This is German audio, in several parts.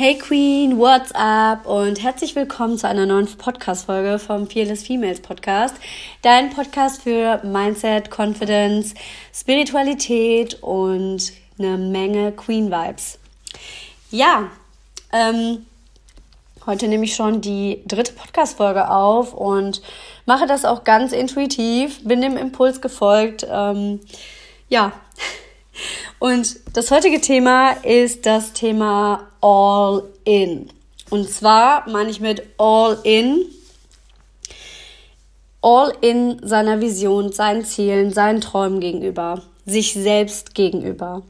Hey Queen, what's up und herzlich willkommen zu einer neuen Podcast-Folge vom Fearless Females Podcast. Dein Podcast für Mindset, Confidence, Spiritualität und eine Menge Queen-Vibes. Ja, ähm, heute nehme ich schon die dritte Podcast-Folge auf und mache das auch ganz intuitiv, bin dem Impuls gefolgt. Ähm, ja, und das heutige Thema ist das Thema All In. Und zwar meine ich mit All In All in seiner Vision, seinen Zielen, seinen Träumen gegenüber, sich selbst gegenüber.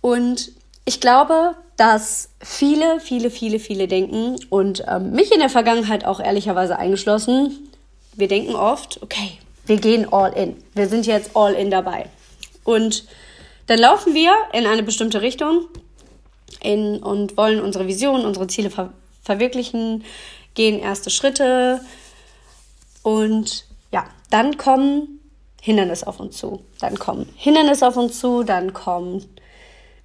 Und ich glaube, dass viele, viele, viele, viele denken und ähm, mich in der Vergangenheit auch ehrlicherweise eingeschlossen, wir denken oft, okay, wir gehen all in. Wir sind jetzt all in dabei. Und dann laufen wir in eine bestimmte Richtung in, und wollen unsere Vision, unsere Ziele ver verwirklichen, gehen erste Schritte und ja, dann kommen Hindernisse auf uns zu. Dann kommen Hindernisse auf uns zu, dann kommen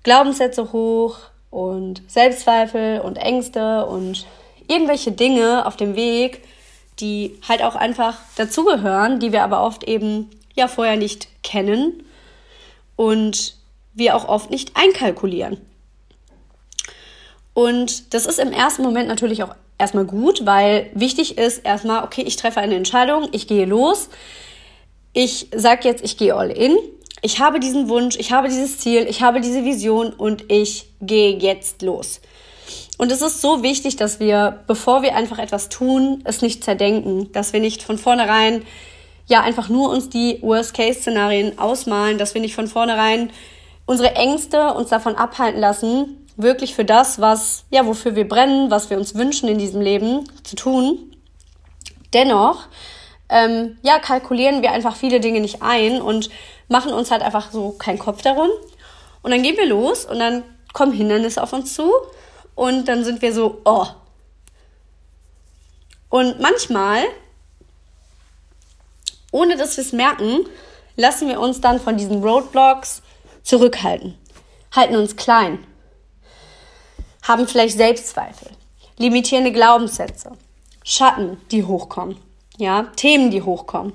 Glaubenssätze hoch und Selbstzweifel und Ängste und irgendwelche Dinge auf dem Weg, die halt auch einfach dazugehören, die wir aber oft eben ja vorher nicht kennen und wir auch oft nicht einkalkulieren. Und das ist im ersten Moment natürlich auch erstmal gut, weil wichtig ist erstmal, okay, ich treffe eine Entscheidung, ich gehe los. Ich sage jetzt, ich gehe all in. Ich habe diesen Wunsch, ich habe dieses Ziel, ich habe diese Vision und ich gehe jetzt los. Und es ist so wichtig, dass wir, bevor wir einfach etwas tun, es nicht zerdenken, dass wir nicht von vornherein ja einfach nur uns die Worst-Case-Szenarien ausmalen, dass wir nicht von vornherein unsere Ängste uns davon abhalten lassen, wirklich für das, was, ja, wofür wir brennen, was wir uns wünschen in diesem Leben zu tun. Dennoch, ähm, ja, kalkulieren wir einfach viele Dinge nicht ein und machen uns halt einfach so keinen Kopf darum. Und dann gehen wir los und dann kommen Hindernisse auf uns zu und dann sind wir so, oh. Und manchmal ohne dass wir es merken, lassen wir uns dann von diesen Roadblocks zurückhalten, halten uns klein, haben vielleicht Selbstzweifel, limitierende Glaubenssätze, Schatten, die hochkommen, ja, Themen, die hochkommen.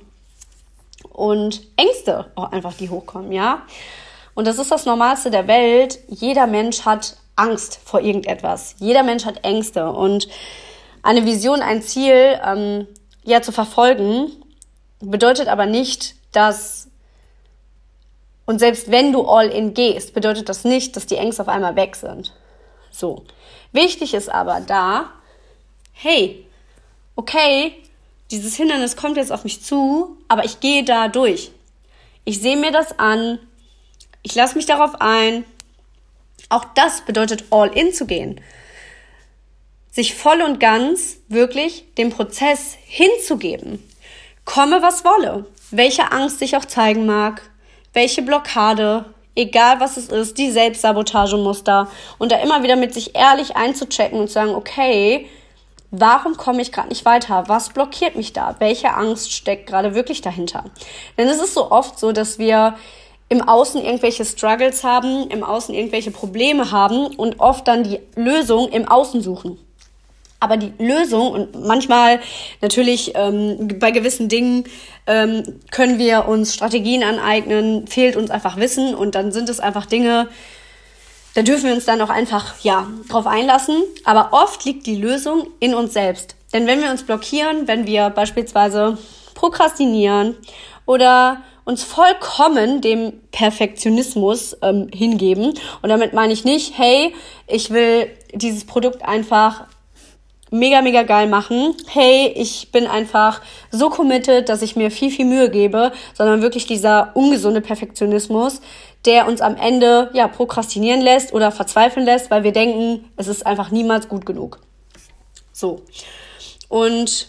Und Ängste auch einfach, die hochkommen, ja. Und das ist das Normalste der Welt. Jeder Mensch hat Angst vor irgendetwas. Jeder Mensch hat Ängste. Und eine Vision, ein Ziel, ähm, ja, zu verfolgen, bedeutet aber nicht, dass und selbst wenn du all in gehst, bedeutet das nicht, dass die Ängste auf einmal weg sind. So. Wichtig ist aber da, hey, okay, dieses Hindernis kommt jetzt auf mich zu, aber ich gehe da durch. Ich sehe mir das an, ich lasse mich darauf ein. Auch das bedeutet all in zu gehen. Sich voll und ganz wirklich dem Prozess hinzugeben. Komme, was wolle. Welche Angst sich auch zeigen mag, welche Blockade, egal was es ist, die Selbstsabotagemuster und da immer wieder mit sich ehrlich einzuchecken und zu sagen, okay, warum komme ich gerade nicht weiter? Was blockiert mich da? Welche Angst steckt gerade wirklich dahinter? Denn es ist so oft so, dass wir im Außen irgendwelche Struggles haben, im Außen irgendwelche Probleme haben und oft dann die Lösung im Außen suchen. Aber die Lösung und manchmal natürlich ähm, bei gewissen Dingen ähm, können wir uns Strategien aneignen, fehlt uns einfach Wissen und dann sind es einfach Dinge, da dürfen wir uns dann auch einfach ja drauf einlassen. Aber oft liegt die Lösung in uns selbst. Denn wenn wir uns blockieren, wenn wir beispielsweise prokrastinieren oder uns vollkommen dem Perfektionismus ähm, hingeben. Und damit meine ich nicht, hey, ich will dieses Produkt einfach mega, mega geil machen. Hey, ich bin einfach so committed, dass ich mir viel, viel Mühe gebe, sondern wirklich dieser ungesunde Perfektionismus, der uns am Ende ja prokrastinieren lässt oder verzweifeln lässt, weil wir denken, es ist einfach niemals gut genug. So. Und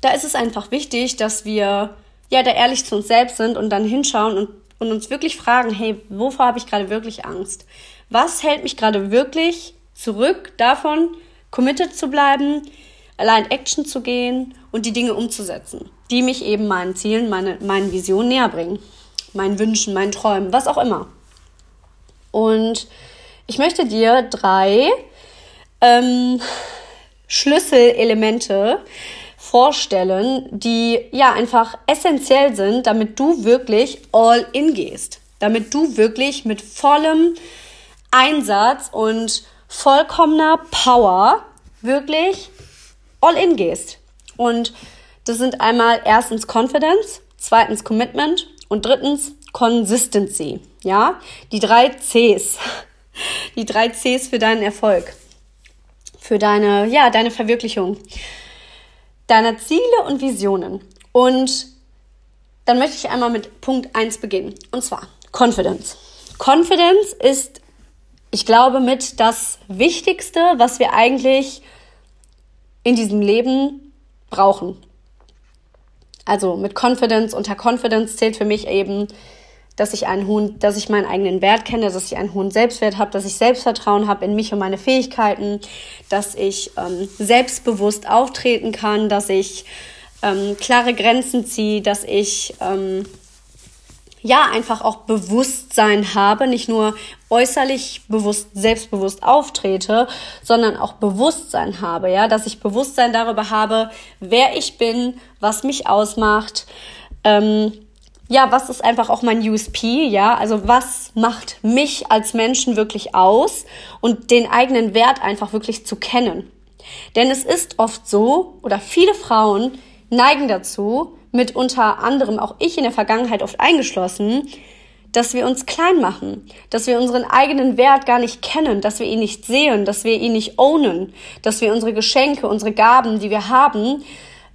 da ist es einfach wichtig, dass wir ja da ehrlich zu uns selbst sind und dann hinschauen und, und uns wirklich fragen, hey, wovor habe ich gerade wirklich Angst? Was hält mich gerade wirklich zurück davon, committed zu bleiben, allein Action zu gehen und die Dinge umzusetzen, die mich eben meinen Zielen, meine, meinen Visionen näher bringen, meinen Wünschen, meinen Träumen, was auch immer. Und ich möchte dir drei ähm, Schlüsselelemente vorstellen, die ja einfach essentiell sind, damit du wirklich all in gehst. Damit du wirklich mit vollem Einsatz und vollkommener Power wirklich all in gehst. Und das sind einmal erstens Confidence, zweitens Commitment und drittens Consistency. Ja, die drei Cs. Die drei Cs für deinen Erfolg. Für deine, ja, deine Verwirklichung deiner Ziele und Visionen. Und dann möchte ich einmal mit Punkt 1 beginnen. Und zwar Confidence. Confidence ist, ich glaube, mit das Wichtigste, was wir eigentlich in diesem Leben brauchen. Also mit Confidence, unter Confidence zählt für mich eben, dass ich einen hohen, dass ich meinen eigenen Wert kenne, dass ich einen hohen Selbstwert habe, dass ich Selbstvertrauen habe in mich und meine Fähigkeiten, dass ich ähm, selbstbewusst auftreten kann, dass ich ähm, klare Grenzen ziehe, dass ich ähm, ja einfach auch Bewusstsein habe, nicht nur äußerlich bewusst, selbstbewusst auftrete, sondern auch Bewusstsein habe, ja, dass ich Bewusstsein darüber habe, wer ich bin, was mich ausmacht, ähm, ja, was ist einfach auch mein USP, ja? Also was macht mich als Menschen wirklich aus und den eigenen Wert einfach wirklich zu kennen. Denn es ist oft so, oder viele Frauen neigen dazu, mit unter anderem auch ich in der Vergangenheit oft eingeschlossen, dass wir uns klein machen, dass wir unseren eigenen Wert gar nicht kennen, dass wir ihn nicht sehen, dass wir ihn nicht ownen, dass wir unsere Geschenke, unsere Gaben, die wir haben,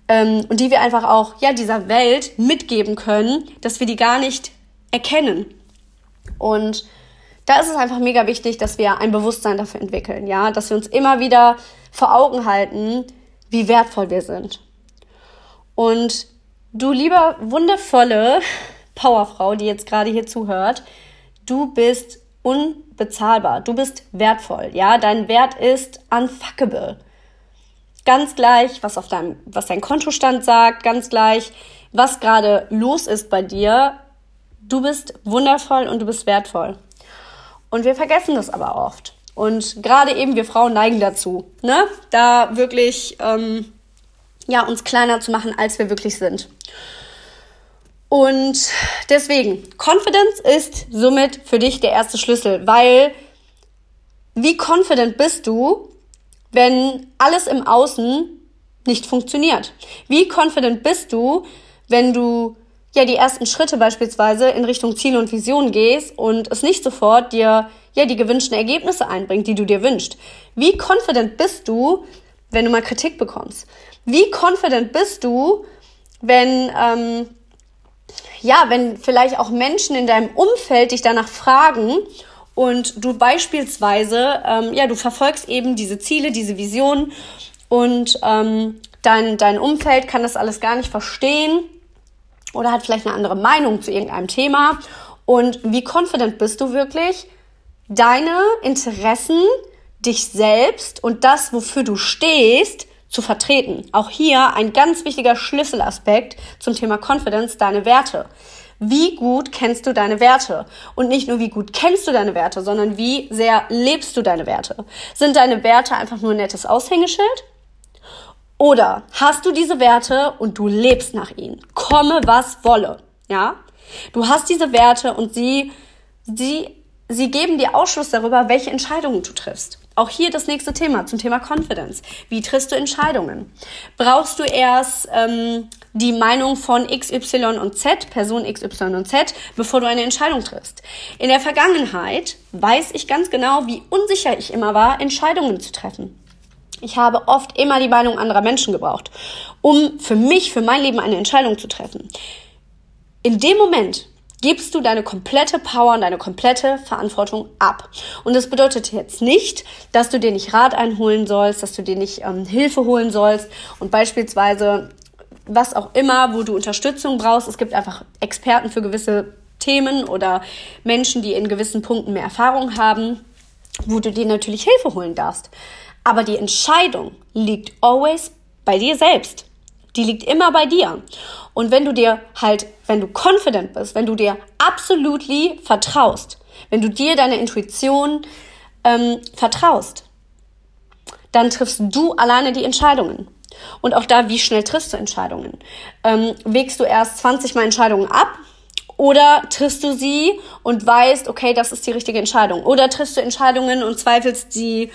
ähm, und die wir einfach auch ja dieser Welt mitgeben können, dass wir die gar nicht erkennen. Und da ist es einfach mega wichtig, dass wir ein Bewusstsein dafür entwickeln, ja, dass wir uns immer wieder vor Augen halten, wie wertvoll wir sind. Und du lieber wundervolle Powerfrau, die jetzt gerade hier zuhört, du bist unbezahlbar, du bist wertvoll, ja, dein Wert ist unfuckable. Ganz gleich, was auf deinem, was dein Kontostand sagt, ganz gleich, was gerade los ist bei dir. Du bist wundervoll und du bist wertvoll. Und wir vergessen das aber oft. Und gerade eben wir Frauen neigen dazu, ne, da wirklich ähm, ja uns kleiner zu machen, als wir wirklich sind. Und deswegen, Confidence ist somit für dich der erste Schlüssel, weil wie confident bist du, wenn alles im Außen nicht funktioniert? Wie confident bist du, wenn du ja die ersten Schritte beispielsweise in Richtung Ziele und Vision gehst und es nicht sofort dir ja die gewünschten Ergebnisse einbringt, die du dir wünschst? Wie confident bist du, wenn du mal Kritik bekommst? Wie confident bist du, wenn ähm, ja, wenn vielleicht auch Menschen in deinem Umfeld dich danach fragen und du beispielsweise, ähm, ja, du verfolgst eben diese Ziele, diese Vision und ähm, dein, dein Umfeld kann das alles gar nicht verstehen oder hat vielleicht eine andere Meinung zu irgendeinem Thema. Und wie confident bist du wirklich, deine Interessen, dich selbst und das, wofür du stehst, zu vertreten? Auch hier ein ganz wichtiger Schlüsselaspekt zum Thema Confidence, deine Werte wie gut kennst du deine Werte? Und nicht nur, wie gut kennst du deine Werte, sondern wie sehr lebst du deine Werte? Sind deine Werte einfach nur ein nettes Aushängeschild? Oder hast du diese Werte und du lebst nach ihnen? Komme, was wolle. Ja? Du hast diese Werte und sie, sie, sie geben dir Ausschluss darüber, welche Entscheidungen du triffst. Auch hier das nächste Thema zum Thema Confidence. Wie triffst du Entscheidungen? Brauchst du erst ähm, die Meinung von XY und Z, Person XY und Z, bevor du eine Entscheidung triffst? In der Vergangenheit weiß ich ganz genau, wie unsicher ich immer war, Entscheidungen zu treffen. Ich habe oft immer die Meinung anderer Menschen gebraucht, um für mich, für mein Leben eine Entscheidung zu treffen. In dem Moment, gibst du deine komplette Power und deine komplette Verantwortung ab. Und das bedeutet jetzt nicht, dass du dir nicht Rat einholen sollst, dass du dir nicht ähm, Hilfe holen sollst und beispielsweise was auch immer, wo du Unterstützung brauchst. Es gibt einfach Experten für gewisse Themen oder Menschen, die in gewissen Punkten mehr Erfahrung haben, wo du dir natürlich Hilfe holen darfst. Aber die Entscheidung liegt always bei dir selbst. Die liegt immer bei dir. Und wenn du dir halt, wenn du confident bist, wenn du dir absolutely vertraust, wenn du dir deine Intuition ähm, vertraust, dann triffst du alleine die Entscheidungen. Und auch da, wie schnell triffst du Entscheidungen? Ähm, wägst du erst 20 Mal Entscheidungen ab oder triffst du sie und weißt, okay, das ist die richtige Entscheidung? Oder triffst du Entscheidungen und zweifelst sie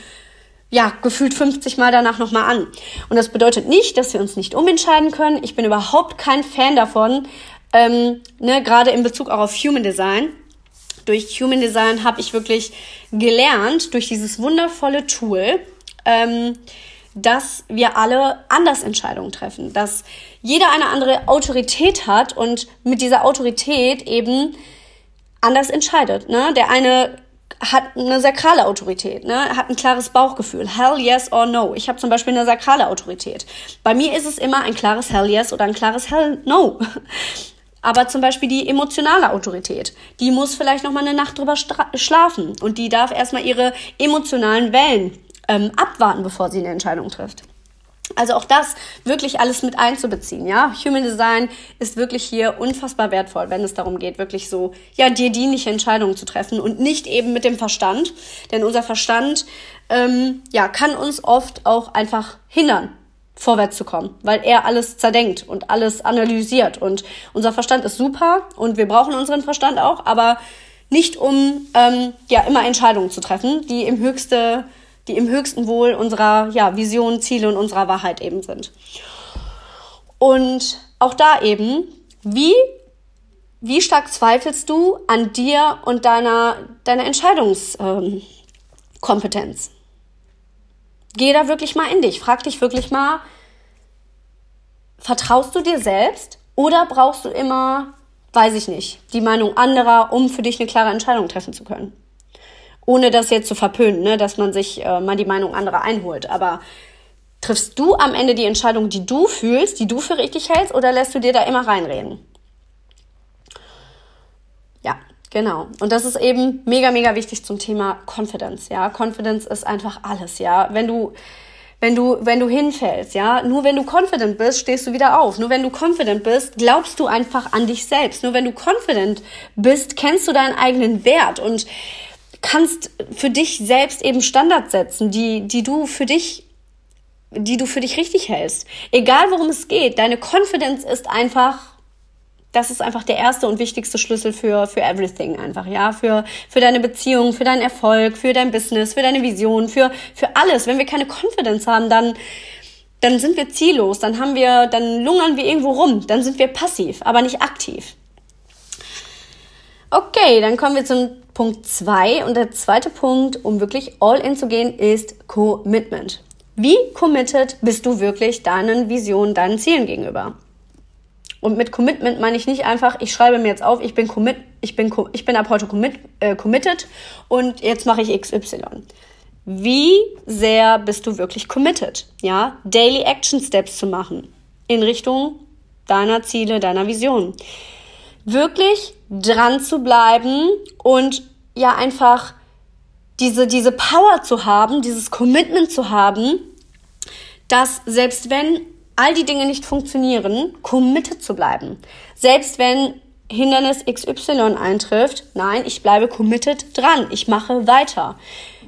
ja, gefühlt 50 Mal danach nochmal an. Und das bedeutet nicht, dass wir uns nicht umentscheiden können. Ich bin überhaupt kein Fan davon, ähm, ne, gerade in Bezug auch auf Human Design. Durch Human Design habe ich wirklich gelernt, durch dieses wundervolle Tool, ähm, dass wir alle anders Entscheidungen treffen, dass jeder eine andere Autorität hat und mit dieser Autorität eben anders entscheidet. Ne? Der eine hat eine sakrale Autorität, ne? hat ein klares Bauchgefühl. Hell yes or no. Ich habe zum Beispiel eine sakrale Autorität. Bei mir ist es immer ein klares Hell yes oder ein klares Hell no. Aber zum Beispiel die emotionale Autorität, die muss vielleicht noch mal eine Nacht drüber schlafen und die darf erstmal ihre emotionalen Wellen ähm, abwarten, bevor sie eine Entscheidung trifft. Also auch das wirklich alles mit einzubeziehen, ja. Human Design ist wirklich hier unfassbar wertvoll, wenn es darum geht, wirklich so, ja, dir dienliche Entscheidungen zu treffen und nicht eben mit dem Verstand. Denn unser Verstand, ähm, ja, kann uns oft auch einfach hindern, vorwärts zu kommen, weil er alles zerdenkt und alles analysiert. Und unser Verstand ist super und wir brauchen unseren Verstand auch, aber nicht um, ähm, ja, immer Entscheidungen zu treffen, die im höchste die im höchsten Wohl unserer ja, Vision, Ziele und unserer Wahrheit eben sind. Und auch da eben, wie, wie stark zweifelst du an dir und deiner, deiner Entscheidungskompetenz? Ähm, Geh da wirklich mal in dich. Frag dich wirklich mal, vertraust du dir selbst oder brauchst du immer, weiß ich nicht, die Meinung anderer, um für dich eine klare Entscheidung treffen zu können? Ohne das jetzt zu verpönen, ne, dass man sich äh, mal die Meinung anderer einholt. Aber triffst du am Ende die Entscheidung, die du fühlst, die du für richtig hältst, oder lässt du dir da immer reinreden? Ja, genau. Und das ist eben mega, mega wichtig zum Thema Confidence. Ja, Confidence ist einfach alles. Ja, wenn du wenn du, wenn du hinfällst, ja. Nur wenn du confident bist, stehst du wieder auf. Nur wenn du confident bist, glaubst du einfach an dich selbst. Nur wenn du confident bist, kennst du deinen eigenen Wert und kannst für dich selbst eben Standards setzen, die, die du für dich die du für dich richtig hältst. Egal worum es geht, deine Confidence ist einfach, das ist einfach der erste und wichtigste Schlüssel für, für everything einfach, ja, für, für deine Beziehung, für deinen Erfolg, für dein Business, für deine Vision, für, für alles. Wenn wir keine Confidence haben, dann, dann sind wir ziellos, dann haben wir, dann lungern wir irgendwo rum, dann sind wir passiv, aber nicht aktiv. Okay, dann kommen wir zum Punkt zwei und der zweite Punkt, um wirklich all in zu gehen, ist Commitment. Wie committed bist du wirklich deinen Visionen, deinen Zielen gegenüber? Und mit Commitment meine ich nicht einfach, ich schreibe mir jetzt auf, ich bin commit, ich bin, ich bin ab heute commit, äh, committed und jetzt mache ich XY. Wie sehr bist du wirklich committed? Ja, Daily Action Steps zu machen in Richtung deiner Ziele, deiner Vision wirklich dran zu bleiben und ja einfach diese, diese Power zu haben, dieses Commitment zu haben, dass selbst wenn all die Dinge nicht funktionieren, committed zu bleiben. Selbst wenn Hindernis XY eintrifft, nein, ich bleibe committed dran. Ich mache weiter.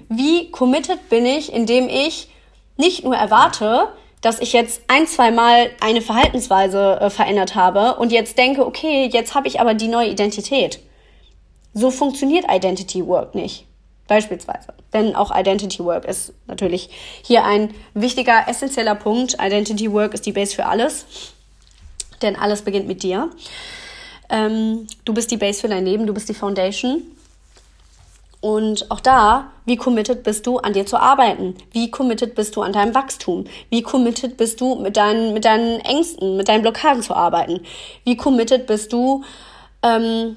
Wie committed bin ich, indem ich nicht nur erwarte, dass ich jetzt ein, zwei Mal eine Verhaltensweise äh, verändert habe und jetzt denke, okay, jetzt habe ich aber die neue Identität. So funktioniert Identity Work nicht. Beispielsweise. Denn auch Identity Work ist natürlich hier ein wichtiger, essentieller Punkt. Identity Work ist die Base für alles. Denn alles beginnt mit dir. Ähm, du bist die Base für dein Leben, du bist die Foundation. Und auch da, wie committed bist du, an dir zu arbeiten? Wie committed bist du an deinem Wachstum? Wie committed bist du, mit deinen, mit deinen Ängsten, mit deinen Blockaden zu arbeiten? Wie committed bist du, ähm,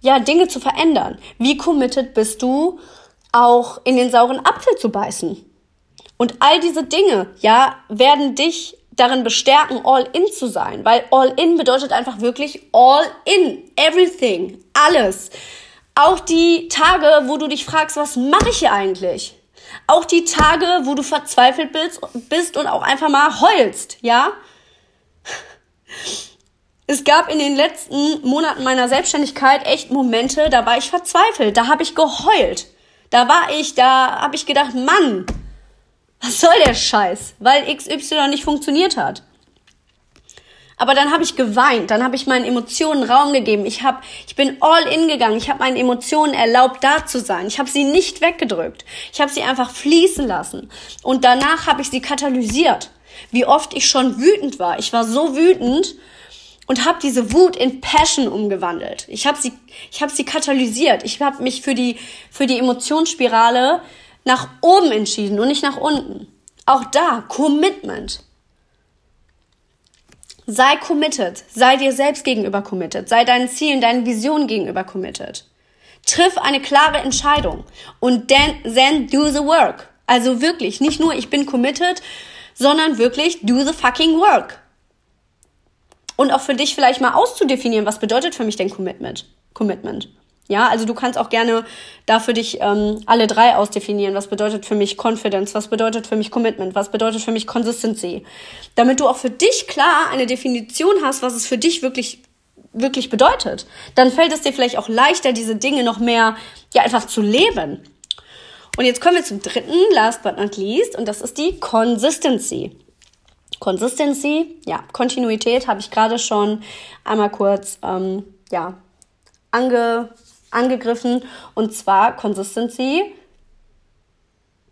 ja, Dinge zu verändern? Wie committed bist du, auch in den sauren Apfel zu beißen? Und all diese Dinge, ja, werden dich darin bestärken, all in zu sein, weil all in bedeutet einfach wirklich all in, everything, alles. Auch die Tage, wo du dich fragst, was mache ich hier eigentlich? Auch die Tage, wo du verzweifelt bist und auch einfach mal heulst, ja? Es gab in den letzten Monaten meiner Selbstständigkeit echt Momente, da war ich verzweifelt, da habe ich geheult. Da war ich, da habe ich gedacht, Mann, was soll der Scheiß? Weil XY nicht funktioniert hat. Aber dann habe ich geweint, dann habe ich meinen Emotionen Raum gegeben. Ich habe, ich bin all in gegangen. Ich habe meinen Emotionen erlaubt, da zu sein. Ich habe sie nicht weggedrückt. Ich habe sie einfach fließen lassen. Und danach habe ich sie katalysiert. Wie oft ich schon wütend war. Ich war so wütend und habe diese Wut in Passion umgewandelt. Ich habe sie, ich habe sie katalysiert. Ich habe mich für die für die Emotionsspirale nach oben entschieden und nicht nach unten. Auch da Commitment. Sei committed, sei dir selbst gegenüber committed, sei deinen Zielen, deinen Visionen gegenüber committed. Triff eine klare Entscheidung und then, then do the work. Also wirklich, nicht nur ich bin committed, sondern wirklich do the fucking work und auch für dich vielleicht mal auszudefinieren, was bedeutet für mich denn Commitment? Commitment. Ja, also du kannst auch gerne da für dich ähm, alle drei ausdefinieren. Was bedeutet für mich Confidence? Was bedeutet für mich Commitment? Was bedeutet für mich Consistency? Damit du auch für dich klar eine Definition hast, was es für dich wirklich wirklich bedeutet. Dann fällt es dir vielleicht auch leichter, diese Dinge noch mehr ja einfach zu leben. Und jetzt kommen wir zum dritten, last but not least, und das ist die Consistency. Consistency, ja, Kontinuität habe ich gerade schon einmal kurz ähm, ja, ange, angegriffen. Und zwar Consistency.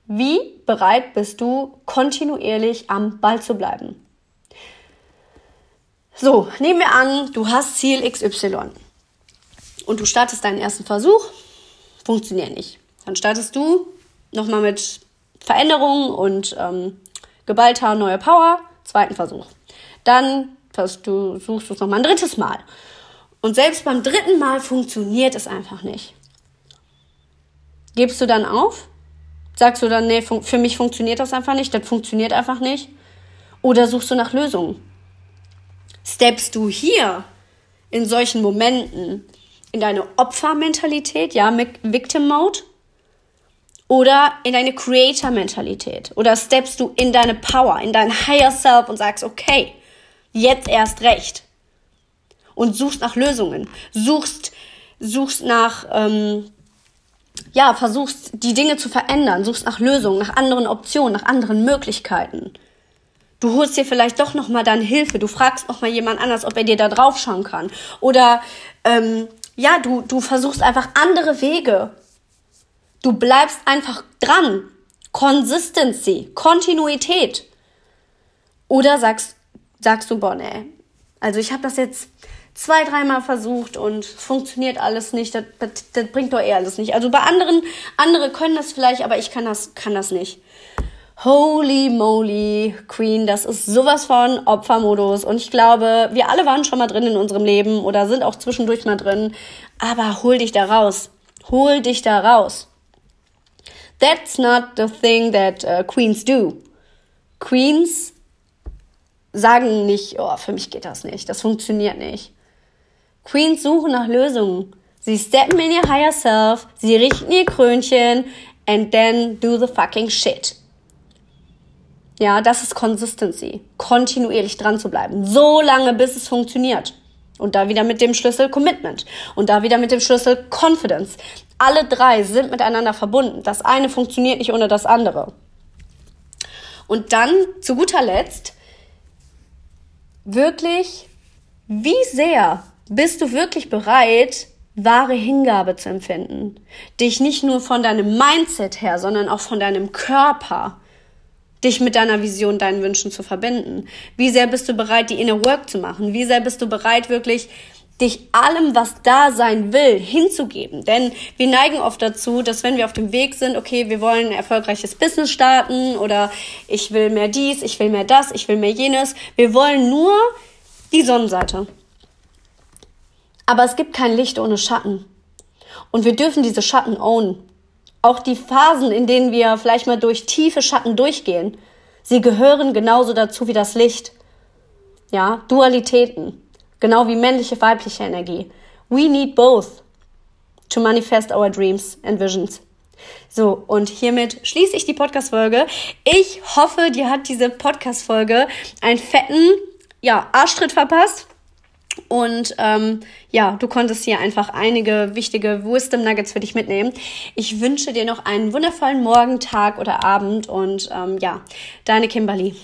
Wie bereit bist du, kontinuierlich am Ball zu bleiben? So, nehmen wir an, du hast Ziel XY und du startest deinen ersten Versuch, funktioniert nicht. Dann startest du nochmal mit Veränderungen und ähm, geballter neue Power zweiten Versuch. Dann du, suchst du es nochmal ein drittes Mal. Und selbst beim dritten Mal funktioniert es einfach nicht. Gibst du dann auf? Sagst du dann, nee, für mich funktioniert das einfach nicht, das funktioniert einfach nicht? Oder suchst du nach Lösungen? Steppst du hier in solchen Momenten in deine Opfermentalität, ja, Victim Mode? oder in deine Creator-Mentalität? Oder steppst du in deine Power, in dein Higher Self und sagst, okay, jetzt erst recht. Und suchst nach Lösungen, suchst, suchst nach, ähm, ja, versuchst die Dinge zu verändern, suchst nach Lösungen, nach anderen Optionen, nach anderen Möglichkeiten. Du holst dir vielleicht doch noch mal dann Hilfe. Du fragst noch mal jemand anders, ob er dir da drauf schauen kann. Oder ähm, ja, du du versuchst einfach andere Wege, Du bleibst einfach dran. Consistency, Kontinuität. Oder sagst, sagst du, boah, nee, also ich habe das jetzt zwei, dreimal versucht und funktioniert alles nicht. Das, das, das bringt doch eh alles nicht. Also bei anderen, andere können das vielleicht, aber ich kann das, kann das nicht. Holy moly, Queen, das ist sowas von Opfermodus. Und ich glaube, wir alle waren schon mal drin in unserem Leben oder sind auch zwischendurch mal drin. Aber hol dich da raus. Hol dich da raus. That's not the thing that uh, Queens do. Queens sagen nicht, oh, für mich geht das nicht, das funktioniert nicht. Queens suchen nach Lösungen. Sie steppen in ihr higher self, sie richten ihr Krönchen and then do the fucking shit. Ja, das ist Consistency. Kontinuierlich dran zu bleiben. So lange, bis es funktioniert. Und da wieder mit dem Schlüssel Commitment. Und da wieder mit dem Schlüssel Confidence. Alle drei sind miteinander verbunden. Das eine funktioniert nicht ohne das andere. Und dann zu guter Letzt, wirklich, wie sehr bist du wirklich bereit, wahre Hingabe zu empfinden? Dich nicht nur von deinem Mindset her, sondern auch von deinem Körper, dich mit deiner Vision, deinen Wünschen zu verbinden? Wie sehr bist du bereit, die Inner Work zu machen? Wie sehr bist du bereit, wirklich dich allem, was da sein will, hinzugeben. Denn wir neigen oft dazu, dass wenn wir auf dem Weg sind, okay, wir wollen ein erfolgreiches Business starten oder ich will mehr dies, ich will mehr das, ich will mehr jenes. Wir wollen nur die Sonnenseite. Aber es gibt kein Licht ohne Schatten. Und wir dürfen diese Schatten ownen. Auch die Phasen, in denen wir vielleicht mal durch tiefe Schatten durchgehen, sie gehören genauso dazu wie das Licht. Ja, Dualitäten. Genau wie männliche, weibliche Energie. We need both to manifest our dreams and visions. So, und hiermit schließe ich die Podcast-Folge. Ich hoffe, dir hat diese Podcast-Folge einen fetten, ja, Arschtritt verpasst. Und ähm, ja, du konntest hier einfach einige wichtige Wisdom Nuggets für dich mitnehmen. Ich wünsche dir noch einen wundervollen Morgen, Tag oder Abend und ähm, ja, deine Kimberly.